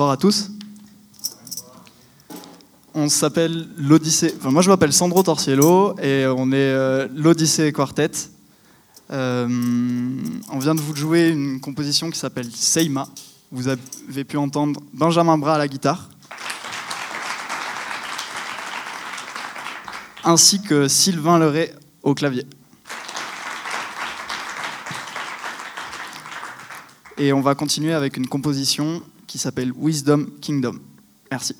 bonsoir à tous. On s'appelle l'Odyssée. Enfin, moi, je m'appelle Sandro Torciello et on est euh, l'Odyssée Quartet. Euh, on vient de vous jouer une composition qui s'appelle Seima. Vous avez pu entendre Benjamin Bras à la guitare, ainsi que Sylvain Leray au clavier. Et on va continuer avec une composition qui s'appelle Wisdom Kingdom. Merci.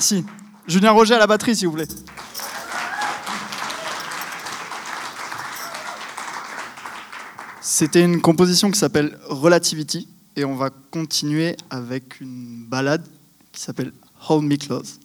Merci. Julien Roger à la batterie, s'il vous plaît. C'était une composition qui s'appelle Relativity et on va continuer avec une balade qui s'appelle Hold Me Close.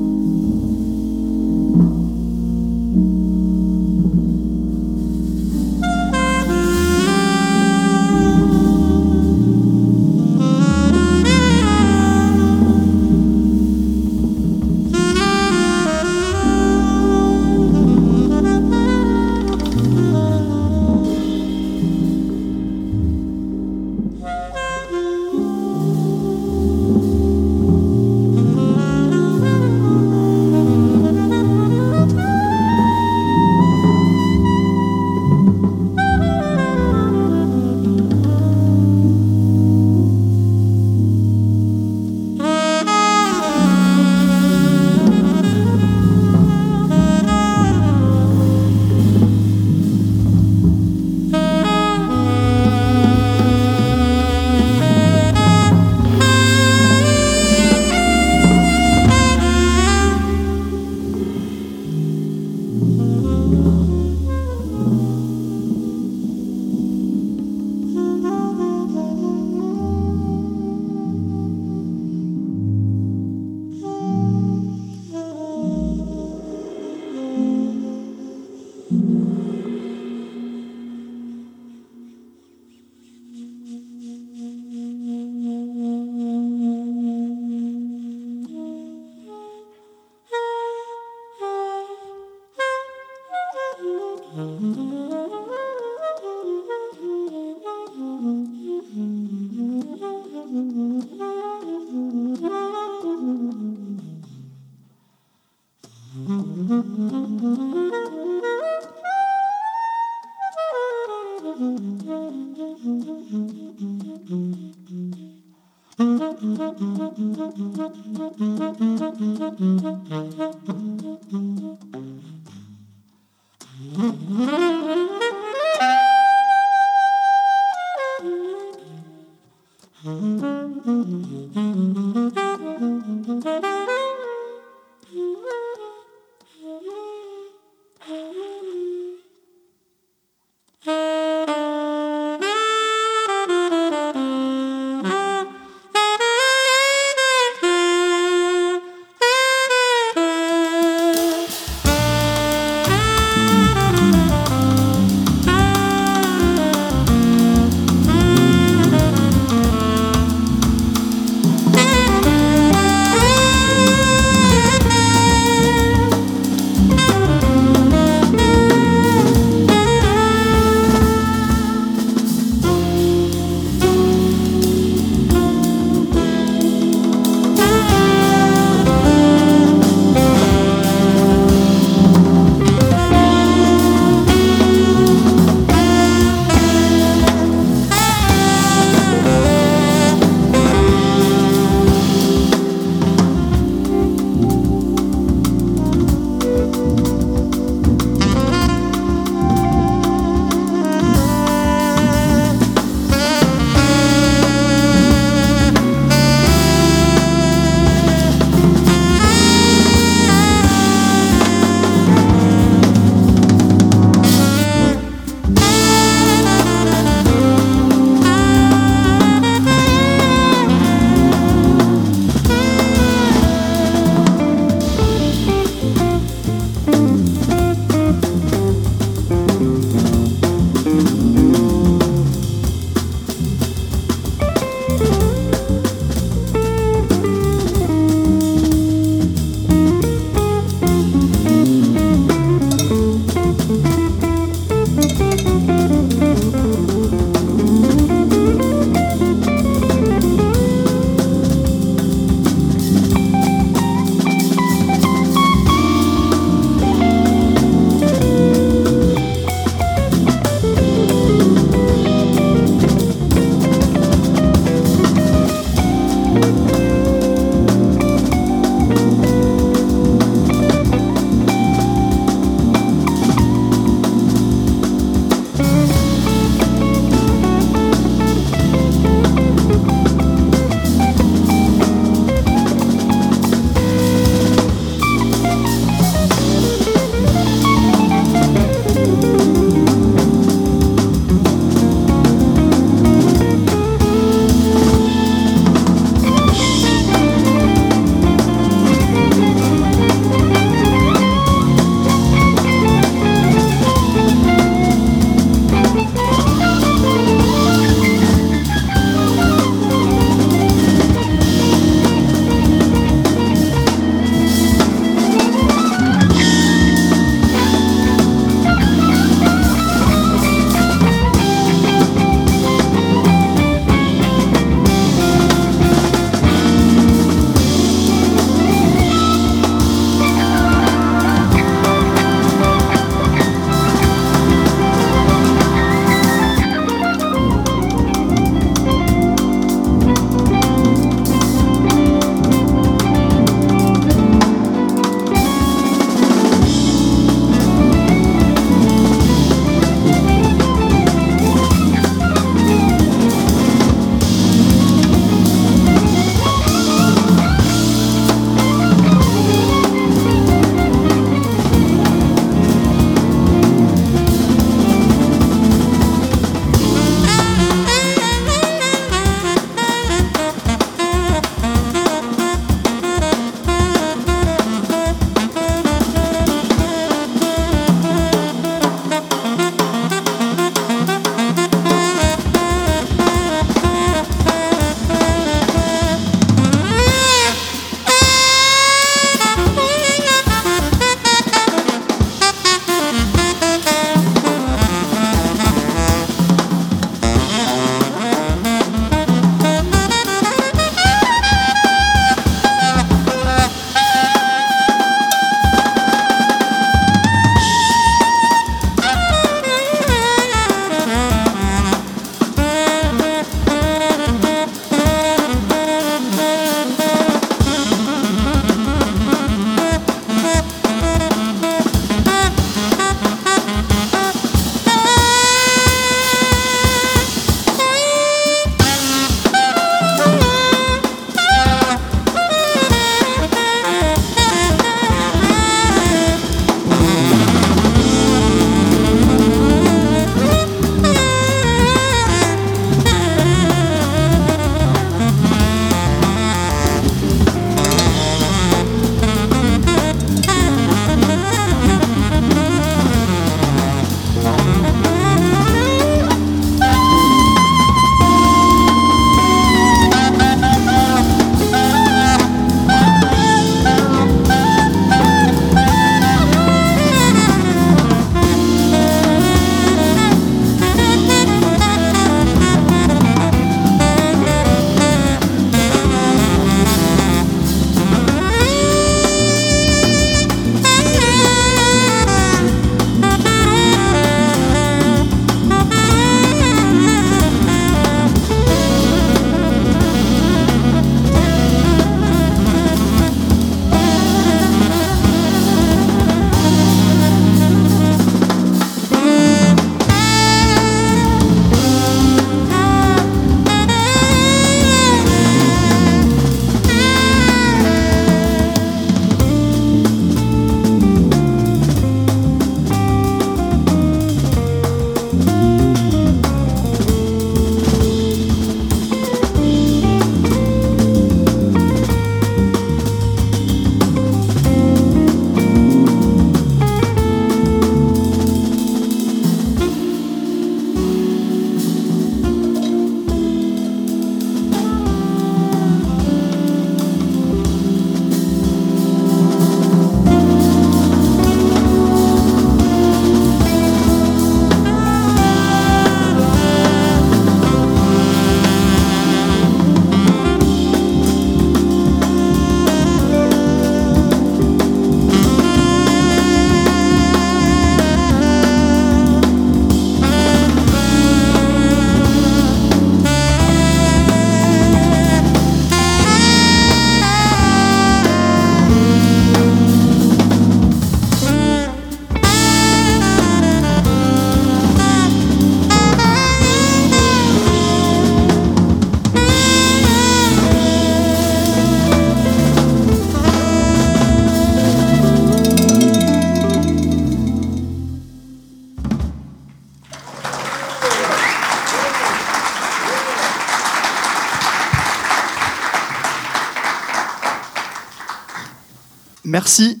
Merci.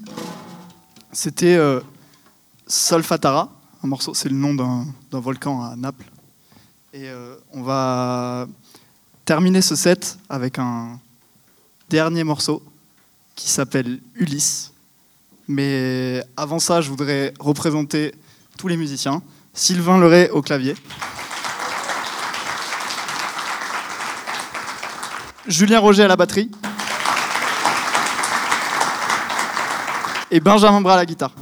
C'était euh, Solfatara, un morceau, c'est le nom d'un volcan à Naples. Et euh, on va terminer ce set avec un dernier morceau qui s'appelle Ulysse. Mais avant ça, je voudrais représenter tous les musiciens. Sylvain Leray au clavier. Julien Roger à la batterie. Et Benjamin Bras à la guitare.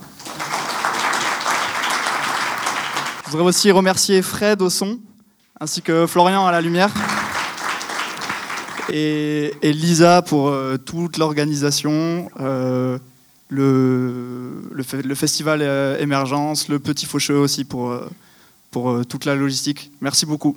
Je voudrais aussi remercier Fred au son, ainsi que Florian à la lumière. Et, Lisa pour euh, toute l'organisation, euh, le, festival euh, Émergence, le Petit Faucheux aussi pour, pour toute la logistique. Merci beaucoup.